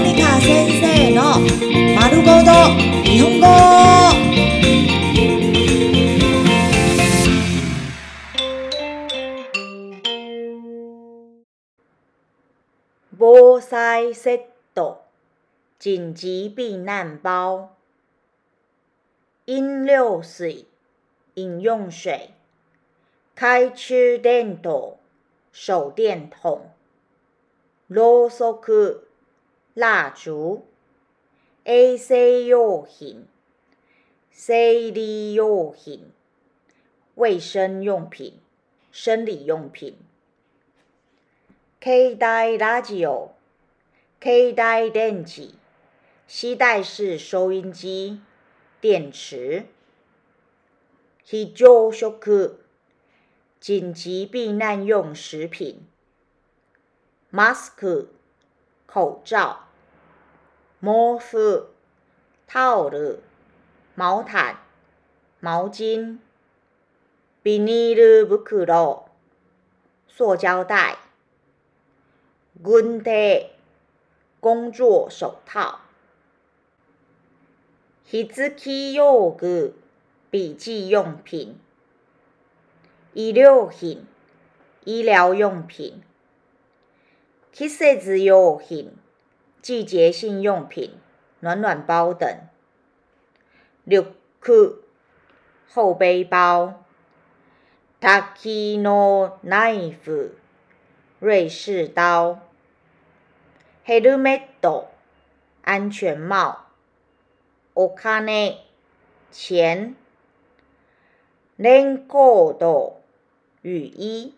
モニカ先生の丸ごと日本語防災セット紧急避難包飲料水飲用水開中電灯手電筒ろうそく蜡烛，A C U 型，C D U 型，卫生用品，生理用品，K d i o k 带电池，携带式收音机，电池，Hejo Shoku，紧急避难用食品 m a s k 口罩。毛斯、套子、毛毯、毛巾、ビニール袋、塑胶袋、軍隊、工作手套、筆記用具、笔记用品、医療品、医疗用品、キッセ子用品。季节性用品、暖暖包等；六、去后背包；Takino knife（ 瑞士刀 ）；Helmetto（ 安全帽 o k a n e 钱 ）；Lencodo（ 雨衣）。